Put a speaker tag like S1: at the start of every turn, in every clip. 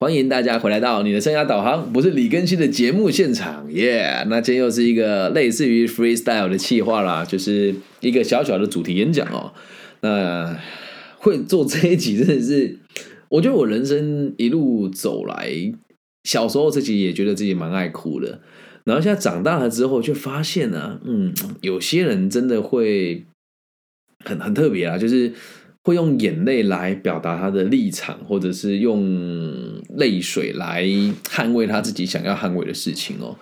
S1: 欢迎大家回来到你的生涯导航，不是李根熙的节目现场，耶！那今天又是一个类似于 freestyle 的企划啦，就是一个小小的主题演讲哦。那会做这一集真的是，我觉得我人生一路走来，小时候自己也觉得自己蛮爱哭的，然后现在长大了之后，却发现呢，嗯，有些人真的会很很特别啊，就是会用眼泪来表达他的立场，或者是用泪水来捍卫他自己想要捍卫的事情哦。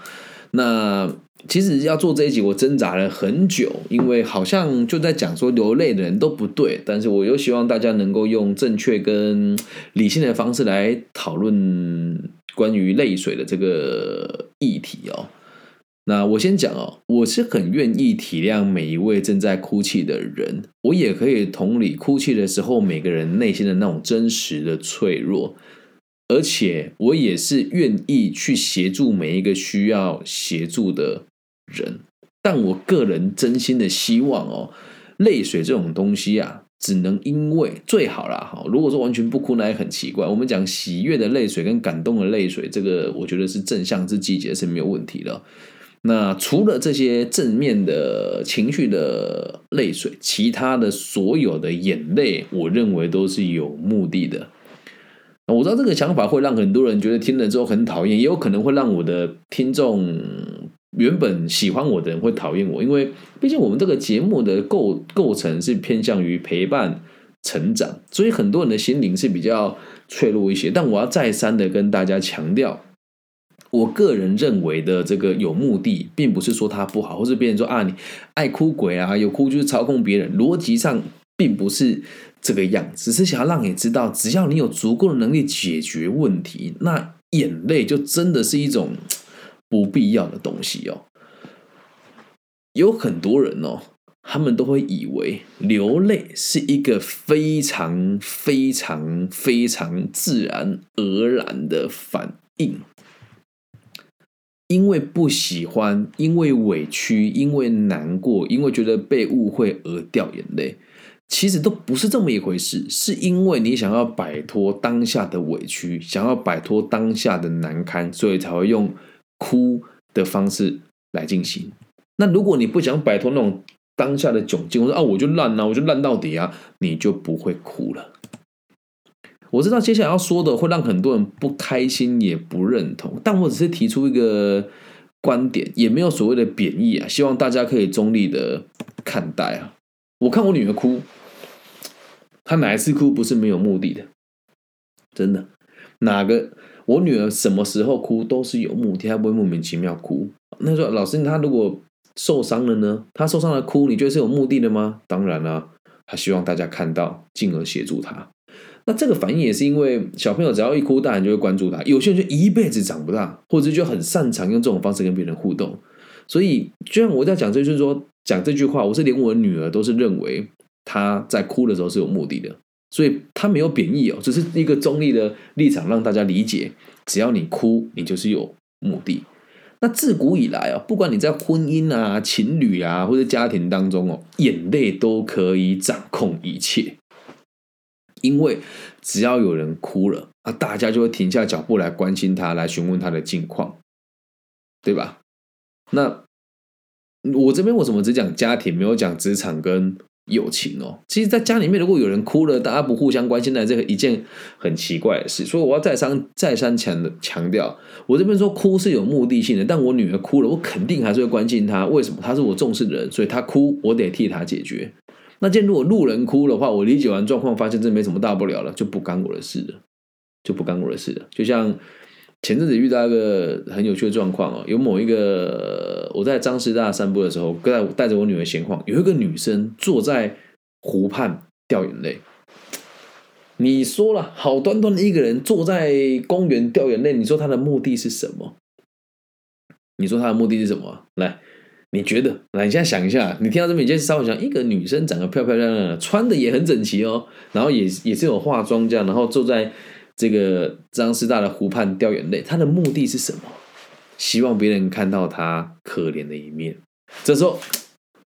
S1: 那其实要做这一集，我挣扎了很久，因为好像就在讲说流泪的人都不对，但是我又希望大家能够用正确跟理性的方式来讨论关于泪水的这个议题哦。那我先讲哦，我是很愿意体谅每一位正在哭泣的人，我也可以同理哭泣的时候每个人内心的那种真实的脆弱，而且我也是愿意去协助每一个需要协助的人。但我个人真心的希望哦，泪水这种东西啊，只能因为最好啦哈。如果说完全不哭，那也很奇怪。我们讲喜悦的泪水跟感动的泪水，这个我觉得是正向之季节是没有问题的。那除了这些正面的情绪的泪水，其他的所有的眼泪，我认为都是有目的的。我知道这个想法会让很多人觉得听了之后很讨厌，也有可能会让我的听众原本喜欢我的人会讨厌我，因为毕竟我们这个节目的构构成是偏向于陪伴成长，所以很多人的心灵是比较脆弱一些。但我要再三的跟大家强调。我个人认为的这个有目的，并不是说他不好，或是别人说啊你爱哭鬼啊，有哭就是操控别人，逻辑上并不是这个样，只是想要让你知道，只要你有足够的能力解决问题，那眼泪就真的是一种不必要的东西哦。有很多人哦，他们都会以为流泪是一个非常非常非常自然而然的反应。因为不喜欢，因为委屈，因为难过，因为觉得被误会而掉眼泪，其实都不是这么一回事。是因为你想要摆脱当下的委屈，想要摆脱当下的难堪，所以才会用哭的方式来进行。那如果你不想摆脱那种当下的窘境，我说啊，我就烂啊，我就烂到底啊，你就不会哭了。我知道接下来要说的会让很多人不开心，也不认同，但我只是提出一个观点，也没有所谓的贬义啊，希望大家可以中立的看待啊。我看我女儿哭，她哪一次哭不是没有目的的？真的，哪个我女儿什么时候哭都是有目的，她不会莫名其妙哭。那说老师，她如果受伤了呢？她受伤了哭，你觉得是有目的的吗？当然了，她希望大家看到，进而协助她。那这个反应也是因为小朋友只要一哭，大人就会关注他。有些人就一辈子长不大，或者就很擅长用这种方式跟别人互动。所以，就像我在讲这句说讲这句话，我是连我女儿都是认为她在哭的时候是有目的的，所以她没有贬义哦，只是一个中立的立场让大家理解。只要你哭，你就是有目的。那自古以来啊，不管你在婚姻啊、情侣啊或者家庭当中哦，眼泪都可以掌控一切。因为只要有人哭了，啊，大家就会停下脚步来关心他，来询问他的近况，对吧？那我这边为什么只讲家庭，没有讲职场跟友情哦？其实，在家里面，如果有人哭了，大家不互相关心，那这个一件很奇怪的事。所以，我要再三再三强强调，我这边说哭是有目的性的，但我女儿哭了，我肯定还是会关心她。为什么？她是我重视的人，所以她哭，我得替她解决。那今天如果路人哭的话，我理解完状况，发现这没什么大不了了，就不干我的事了，就不干我的事了。就像前阵子遇到一个很有趣的状况哦，有某一个我在张师大散步的时候，跟带着我女儿闲晃，有一个女生坐在湖畔掉眼泪。你说了，好端端的一个人坐在公园掉眼泪，你说她的目的是什么？你说她的目的是什么？来。你觉得？来，你现在想一下，你听到这么一件事，稍微想，一个女生长得漂漂亮亮的，穿的也很整齐哦，然后也也是有化妆这样，然后坐在这个张师大的湖畔掉眼泪，她的目的是什么？希望别人看到她可怜的一面。这时候，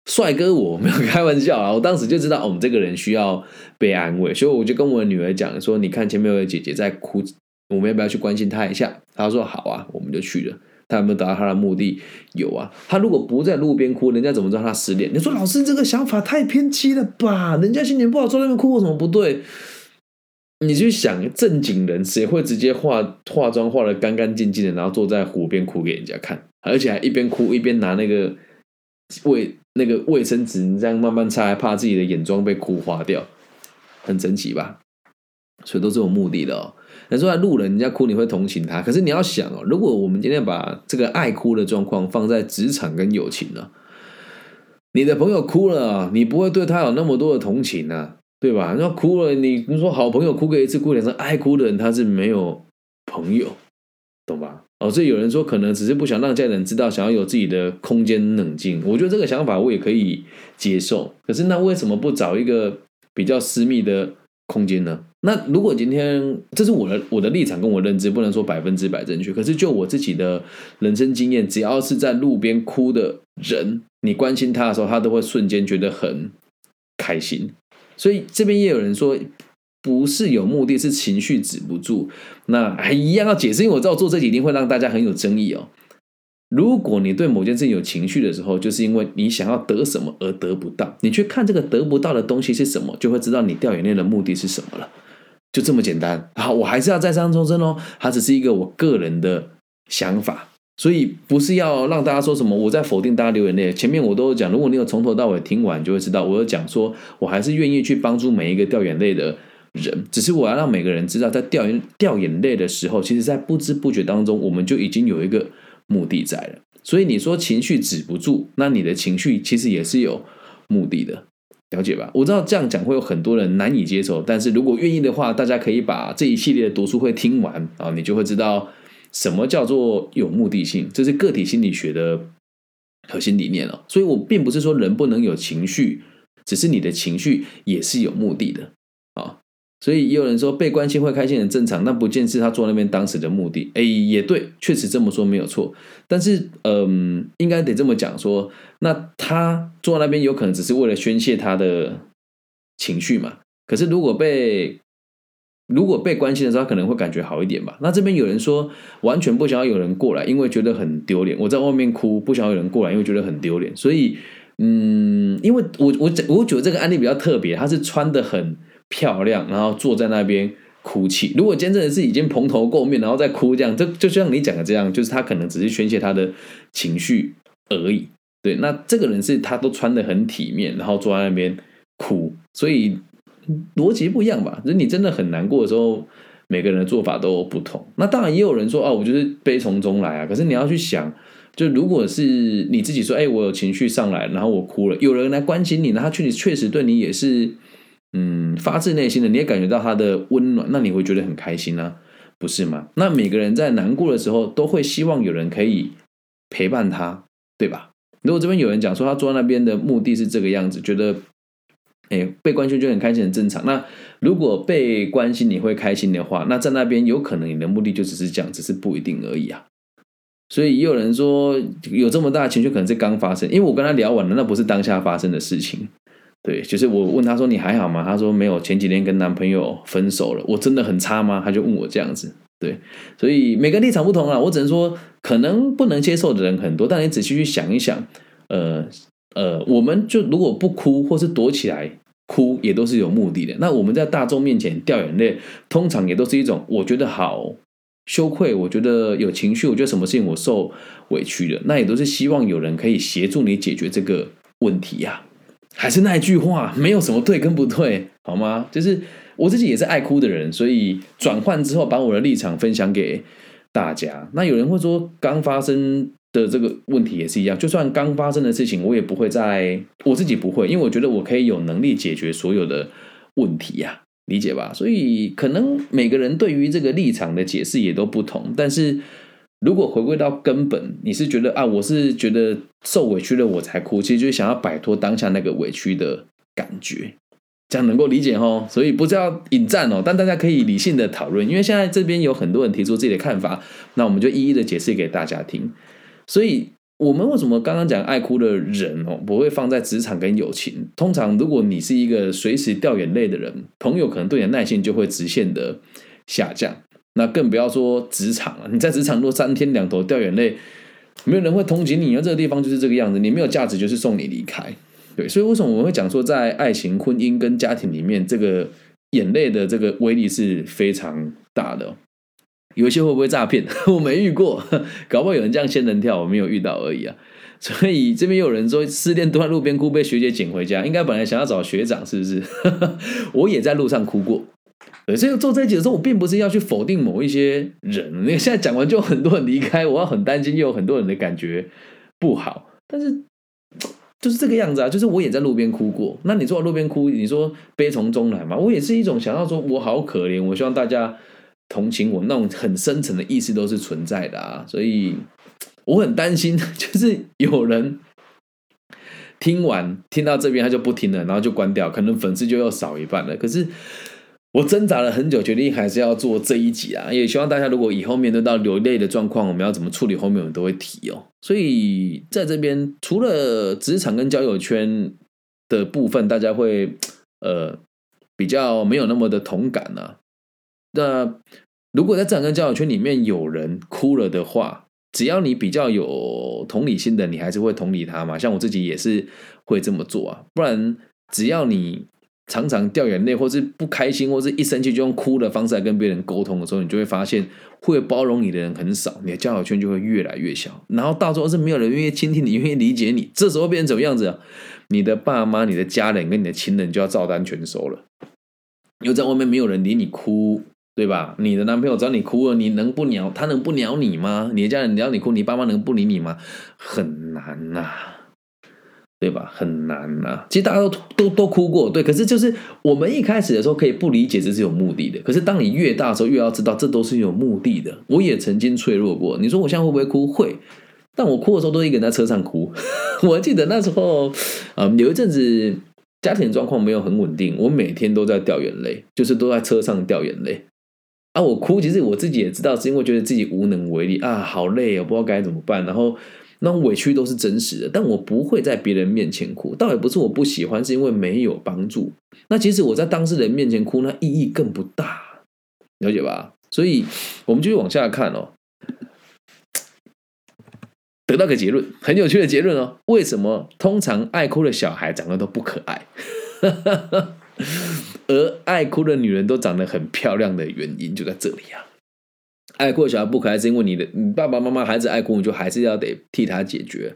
S1: 帅哥我没有开玩笑啊，我当时就知道，我哦，这个人需要被安慰，所以我就跟我的女儿讲说，你看前面有个姐姐在哭，我们要不要去关心她一下？她说好啊，我们就去了。他有没有达到他的目的？有啊。他如果不在路边哭，人家怎么知道他失恋？你说老师这个想法太偏激了吧？人家心情不好，坐那边哭，有什么不对？你去想，正经人谁会直接化化妆化的干干净净的，然后坐在湖边哭给人家看，而且还一边哭一边拿那个卫那个卫生纸这样慢慢擦，还怕自己的眼妆被哭花掉，很神奇吧？所以都是有目的的哦。你说路人人家哭，你会同情他，可是你要想哦，如果我们今天把这个爱哭的状况放在职场跟友情呢，你的朋友哭了，你不会对他有那么多的同情呢？对吧？那哭了，你你说好朋友哭个一次，哭两次，爱哭的人他是没有朋友，懂吧？哦，所以有人说可能只是不想让家人知道，想要有自己的空间冷静。我觉得这个想法我也可以接受。可是那为什么不找一个比较私密的空间呢？那如果今天这是我的我的立场跟我认知，不能说百分之百正确。可是就我自己的人生经验，只要是在路边哭的人，你关心他的时候，他都会瞬间觉得很开心。所以这边也有人说，不是有目的，是情绪止不住。那还一样要解释，因为我知道做这几天会让大家很有争议哦。如果你对某件事情有情绪的时候，就是因为你想要得什么而得不到，你去看这个得不到的东西是什么，就会知道你掉眼泪的目的是什么了。就这么简单。好，我还是要再三重申哦，它只是一个我个人的想法。所以不是要让大家说什么，我在否定大家流眼泪。前面我都有讲，如果你有从头到尾听完，就会知道我有讲说，我还是愿意去帮助每一个掉眼泪的人。只是我要让每个人知道，在掉眼掉眼泪的时候，其实在不知不觉当中，我们就已经有一个目的在了。所以你说情绪止不住，那你的情绪其实也是有目的的，了解吧？我知道这样讲会有很多人难以接受，但是如果愿意的话，大家可以把这一系列的读书会听完啊，你就会知道。什么叫做有目的性？这是个体心理学的核心理念哦。所以我并不是说人不能有情绪，只是你的情绪也是有目的的。所以也有人说被关心会开心很正常，那不见是他坐那边当时的目的。哎，也对，确实这么说没有错。但是，嗯，应该得这么讲说，那他坐那边有可能只是为了宣泄他的情绪嘛？可是如果被如果被关心的时候，他可能会感觉好一点吧。那这边有人说，完全不想要有人过来，因为觉得很丢脸。我在外面哭，不想要有人过来，因为觉得很丢脸。所以，嗯，因为我我我觉得这个案例比较特别，他是穿的很漂亮，然后坐在那边哭泣。如果真正的是已经蓬头垢面，然后再哭这样，就就像你讲的这样，就是他可能只是宣泄他的情绪而已。对，那这个人是他都穿的很体面，然后坐在那边哭，所以。逻辑不一样吧？就是你真的很难过的时候，每个人的做法都不同。那当然也有人说哦，我就是悲从中来啊。可是你要去想，就如果是你自己说，哎，我有情绪上来，然后我哭了，有人来关心你，那他确实确实对你也是，嗯，发自内心的，你也感觉到他的温暖，那你会觉得很开心呢，不是吗？那每个人在难过的时候，都会希望有人可以陪伴他，对吧？如果这边有人讲说他坐在那边的目的是这个样子，觉得。哎，被关心就很开心，很正常。那如果被关心你会开心的话，那在那边有可能你的目的就只是这样，只是不一定而已啊。所以也有人说，有这么大的情绪可能是刚发生，因为我跟他聊完了，那不是当下发生的事情。对，就是我问他说你还好吗？他说没有，前几天跟男朋友分手了。我真的很差吗？他就问我这样子。对，所以每个立场不同啊，我只能说可能不能接受的人很多，但你仔细去想一想，呃呃，我们就如果不哭或是躲起来。哭也都是有目的的。那我们在大众面前掉眼泪，通常也都是一种我觉得好羞愧，我觉得有情绪，我觉得什么事情我受委屈了，那也都是希望有人可以协助你解决这个问题呀。还是那一句话，没有什么对跟不对，好吗？就是我自己也是爱哭的人，所以转换之后把我的立场分享给大家。那有人会说，刚发生。的这个问题也是一样，就算刚发生的事情，我也不会在我自己不会，因为我觉得我可以有能力解决所有的问题呀，理解吧？所以可能每个人对于这个立场的解释也都不同，但是如果回归到根本，你是觉得啊，我是觉得受委屈了我才哭，其实就是想要摆脱当下那个委屈的感觉，这样能够理解哦。所以不是要引战哦，但大家可以理性的讨论，因为现在这边有很多人提出自己的看法，那我们就一一的解释给大家听。所以，我们为什么刚刚讲爱哭的人哦，不会放在职场跟友情？通常，如果你是一个随时掉眼泪的人，朋友可能对你的耐性就会直线的下降。那更不要说职场了。你在职场若三天两头掉眼泪，没有人会同情你啊。这个地方就是这个样子，你没有价值，就是送你离开。对，所以为什么我们会讲说，在爱情、婚姻跟家庭里面，这个眼泪的这个威力是非常大的。有一些会不会诈骗？我没遇过，搞不好有人这样仙人跳，我没有遇到而已啊。所以这边有人说失恋蹲在路边哭，被学姐捡回家，应该本来想要找学长，是不是？我也在路上哭过。所以做这一集的时候，我并不是要去否定某一些人。你 现在讲完就很多人离开，我要很担心，又有很多人的感觉不好。但是就是这个样子啊，就是我也在路边哭过。那你坐在路边哭，你说悲从中来嘛？我也是一种想要说我好可怜，我希望大家同情我，那种很深层的意思都是存在的啊。所以我很担心，就是有人听完听到这边他就不听了，然后就关掉，可能粉丝就要少一半了。可是。我挣扎了很久，决定还是要做这一集啊！也希望大家如果以后面对到流泪的状况，我们要怎么处理？后面我们都会提哦。所以在这边，除了职场跟交友圈的部分，大家会呃比较没有那么的同感呢。那如果在职场跟交友圈里面有人哭了的话，只要你比较有同理心的，你还是会同理他嘛。像我自己也是会这么做啊，不然只要你。常常掉眼泪，或是不开心，或是一生气就用哭的方式来跟别人沟通的时候，你就会发现会包容你的人很少，你的交友圈就会越来越小。然后到时候是没有人愿意倾听你，愿意理解你，这时候变成怎么样子？你的爸妈、你的家人跟你的亲人就要照单全收了。因为在外面没有人理你哭，对吧？你的男朋友找你哭了，你能不鸟他？能不鸟你吗？你的家人鸟你哭，你爸妈能不理你吗？很难呐。对吧？很难呐。其实大家都都都哭过，对。可是就是我们一开始的时候可以不理解这是有目的的。可是当你越大的时候，越要知道这都是有目的的。我也曾经脆弱过。你说我现在会不会哭？会。但我哭的时候都一个人在车上哭。我记得那时候，嗯，有一阵子家庭状况没有很稳定，我每天都在掉眼泪，就是都在车上掉眼泪。啊，我哭，其实我自己也知道，是因为觉得自己无能为力啊，好累哦，不知道该怎么办，然后。那委屈都是真实的，但我不会在别人面前哭，倒也不是我不喜欢，是因为没有帮助。那即使我在当事人面前哭，那意义更不大，了解吧？所以我们继续往下看哦，得到个结论，很有趣的结论哦。为什么通常爱哭的小孩长得都不可爱，而爱哭的女人都长得很漂亮的原因就在这里啊？爱哭的小孩不可爱，是因为你的你爸爸妈妈孩子爱哭，你就还是要得替他解决。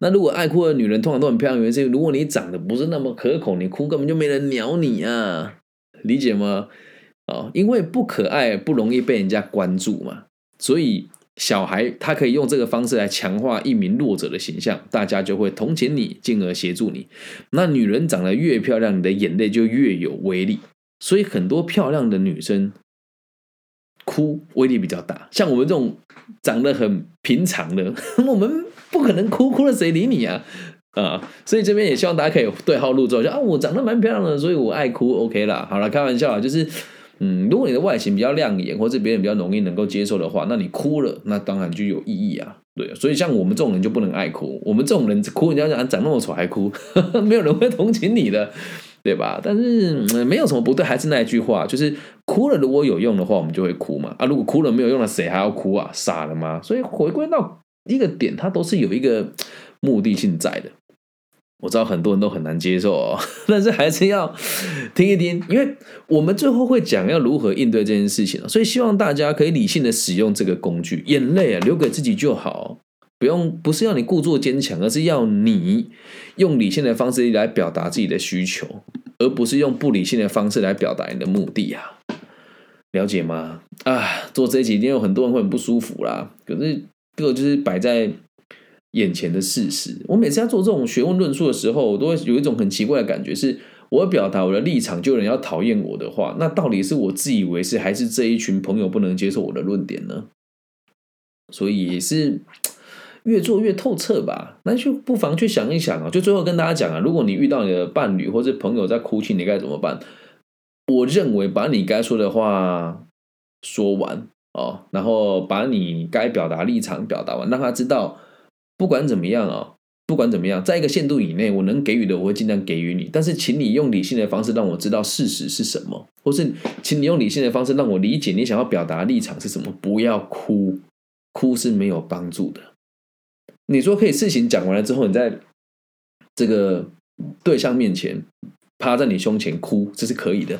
S1: 那如果爱哭的女人通常都很漂亮，原因是如果你长得不是那么可口，你哭根本就没人鸟你啊，理解吗？哦，因为不可爱不容易被人家关注嘛，所以小孩他可以用这个方式来强化一名弱者的形象，大家就会同情你，进而协助你。那女人长得越漂亮，你的眼泪就越有威力，所以很多漂亮的女生。哭威力比较大，像我们这种长得很平常的，我们不可能哭，哭了谁理你啊？啊，所以这边也希望大家可以对号入座，就啊，我长得蛮漂亮的，所以我爱哭，OK 啦。好了，开玩笑啊，就是嗯，如果你的外形比较亮眼，或者别人比较容易能够接受的话，那你哭了，那当然就有意义啊。对，所以像我们这种人就不能爱哭，我们这种人哭，人家讲长那么丑还哭，没有人会同情你的。对吧？但是没有什么不对，还是那一句话，就是哭了如果有用的话，我们就会哭嘛。啊，如果哭了没有用了，谁还要哭啊？傻了吗？所以回归到一个点，它都是有一个目的性在的。我知道很多人都很难接受哦，但是还是要听一听，因为我们最后会讲要如何应对这件事情所以希望大家可以理性的使用这个工具，眼泪啊留给自己就好。不用，不是要你故作坚强，而是要你用理性的方式来表达自己的需求，而不是用不理性的方式来表达你的目的啊！了解吗？啊，做这一集一定有很多人会很不舒服啦。可是这个就是摆在眼前的事实。我每次在做这种学问论述的时候，我都会有一种很奇怪的感觉：是我表达我的立场，就有人要讨厌我的话，那到底是我自以为是，还是这一群朋友不能接受我的论点呢？所以也是。越做越透彻吧，那就不妨去想一想啊。就最后跟大家讲啊，如果你遇到你的伴侣或者朋友在哭泣，你该怎么办？我认为把你该说的话说完哦，然后把你该表达立场表达完，让他知道，不管怎么样啊，不管怎么样，在一个限度以内，我能给予的我会尽量给予你，但是请你用理性的方式让我知道事实是什么，或是请你用理性的方式让我理解你想要表达立场是什么。不要哭，哭是没有帮助的。你说可以，事情讲完了之后，你在这个对象面前趴在你胸前哭，这是可以的。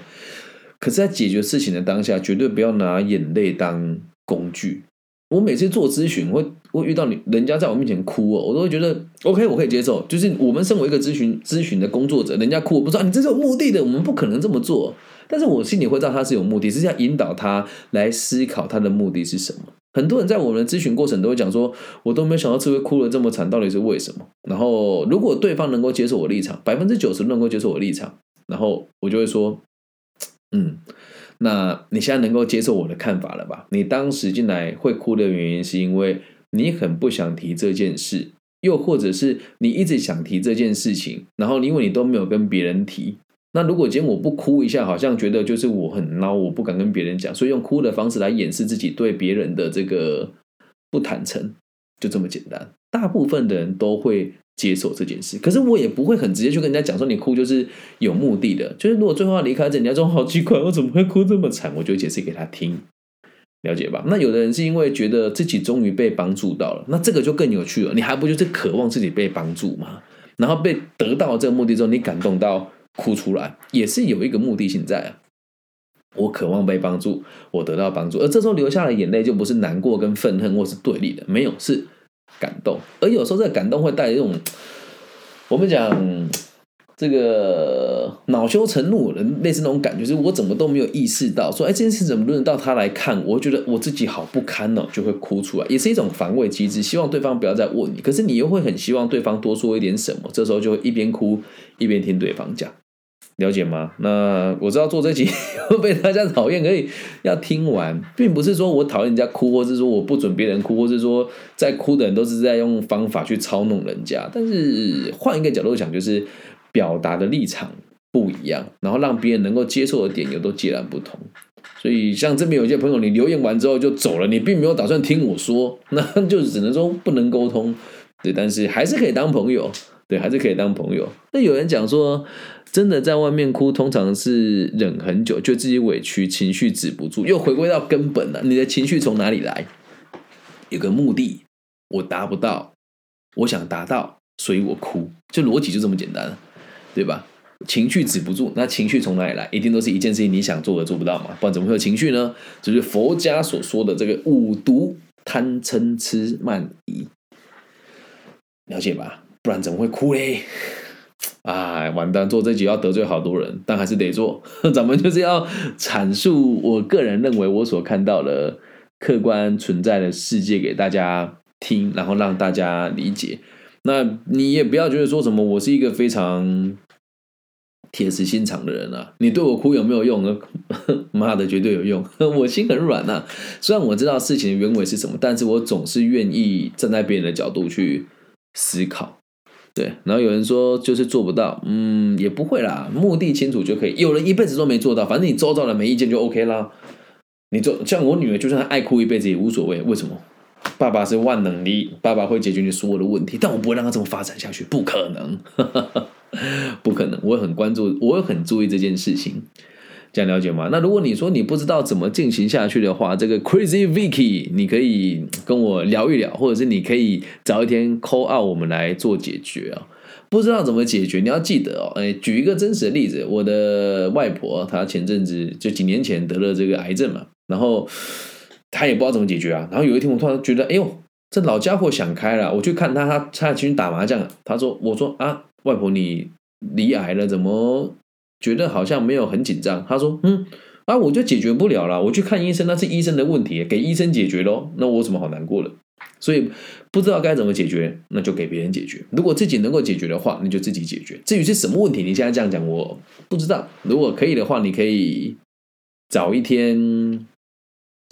S1: 可是，在解决事情的当下，绝对不要拿眼泪当工具。我每次做咨询，会会遇到你人家在我面前哭哦，我都会觉得 OK，我可以接受。就是我们身为一个咨询咨询的工作者，人家哭，我不知道你这是有目的的，我们不可能这么做。但是我心里会知道他是有目的，是要引导他来思考他的目的是什么。很多人在我们的咨询过程都会讲说，我都没有想到这位哭的这么惨，到底是为什么？然后如果对方能够接受我立场，百分之九十能够接受我立场，然后我就会说，嗯。那你现在能够接受我的看法了吧？你当时进来会哭的原因，是因为你很不想提这件事，又或者是你一直想提这件事情，然后因为你都没有跟别人提。那如果今天我不哭一下，好像觉得就是我很孬，我不敢跟别人讲，所以用哭的方式来掩饰自己对别人的这个不坦诚，就这么简单。大部分的人都会。接受这件事，可是我也不会很直接去跟人家讲说你哭就是有目的的，就是如果最后要离开，人家说好奇怪，我怎么会哭这么惨？我就解释给他听，了解吧？那有的人是因为觉得自己终于被帮助到了，那这个就更有趣了。你还不就是渴望自己被帮助吗？然后被得到这个目的之后，你感动到哭出来，也是有一个目的性在啊。我渴望被帮助，我得到帮助，而这时候流下的眼泪就不是难过跟愤恨或是对立的，没有是。感动，而有时候这个感动会带一种，我们讲这个恼羞成怒的类似那种感觉，就是我怎么都没有意识到，说哎，这件事怎么轮得到他来看？我觉得我自己好不堪哦，就会哭出来，也是一种防卫机制，希望对方不要再问你。可是你又会很希望对方多说一点什么，这时候就会一边哭一边听对方讲。了解吗？那我知道做这集会 被大家讨厌，可以要听完，并不是说我讨厌人家哭，或是说我不准别人哭，或是说在哭的人都是在用方法去操弄人家。但是换一个角度讲，就是表达的立场不一样，然后让别人能够接受的点又都截然不同。所以像这边有些朋友，你留言完之后就走了，你并没有打算听我说，那就只能说不能沟通。对，但是还是可以当朋友，对，还是可以当朋友。那有人讲说。真的在外面哭，通常是忍很久，就自己委屈，情绪止不住，又回归到根本了。你的情绪从哪里来？有个目的，我达不到，我想达到，所以我哭。就逻辑就这么简单，对吧？情绪止不住，那情绪从哪里来？一定都是一件事情你想做的做不到嘛，不然怎么会有情绪呢？就是佛家所说的这个五毒：贪嗔痴慢疑，了解吧？不然怎么会哭嘞？哎，完蛋！做这集要得罪好多人，但还是得做。咱们就是要阐述我个人认为我所看到的客观存在的世界给大家听，然后让大家理解。那你也不要觉得说什么我是一个非常铁石心肠的人啊！你对我哭有没有用？呢？妈的，绝对有用！我心很软呐。虽然我知道事情的原委是什么，但是我总是愿意站在别人的角度去思考。对，然后有人说就是做不到，嗯，也不会啦，目的清楚就可以。有人一辈子都没做到，反正你周遭的没意见就 OK 啦。你做像我女儿，就算她爱哭一辈子也无所谓。为什么？爸爸是万能的，爸爸会解决你所有的问题，但我不会让他这么发展下去，不可能，不可能。我很关注，我会很注意这件事情。这样了解吗？那如果你说你不知道怎么进行下去的话，这个 Crazy Vicky，你可以跟我聊一聊，或者是你可以找一天 call out 我们来做解决啊。不知道怎么解决，你要记得哦。哎，举一个真实的例子，我的外婆她前阵子就几年前得了这个癌症嘛，然后她也不知道怎么解决啊。然后有一天我突然觉得，哎呦，这老家伙想开了，我去看他，他他去打麻将，他说，我说啊，外婆你离癌了，怎么？觉得好像没有很紧张，他说：“嗯，啊，我就解决不了了，我去看医生，那是医生的问题，给医生解决喽。那我怎么好难过了？所以不知道该怎么解决，那就给别人解决。如果自己能够解决的话，那就自己解决。至于是什么问题，你现在这样讲，我不知道。如果可以的话，你可以找一天，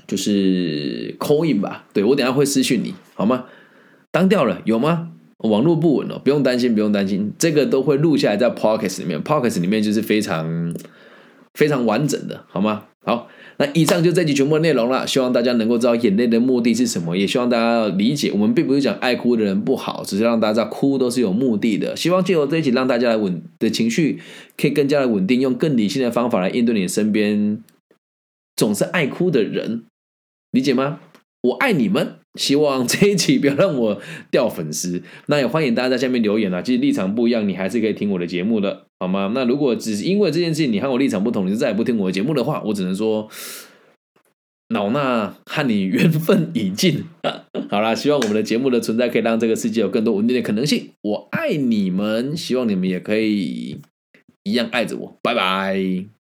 S1: 就是 call in 吧。对我等下会私讯你，好吗？当掉了有吗？”网络不稳哦，不用担心，不用担心，这个都会录下来在 p o c k e t 里面 p o c k e t 里面就是非常非常完整的，好吗？好，那以上就这集全部内容了，希望大家能够知道眼泪的目的是什么，也希望大家要理解，我们并不是讲爱哭的人不好，只是让大家哭都是有目的的。希望借由这一集，让大家来稳的情绪可以更加的稳定，用更理性的方法来应对你身边总是爱哭的人，理解吗？我爱你们。希望这一期不要让我掉粉丝，那也欢迎大家在下面留言啊。其实立场不一样，你还是可以听我的节目的，好吗？那如果只是因为这件事情你和我立场不同，你就再也不听我的节目的话，我只能说，老衲和你缘分已尽。好啦，希望我们的节目的存在可以让这个世界有更多稳定的可能性。我爱你们，希望你们也可以一样爱着我。拜拜。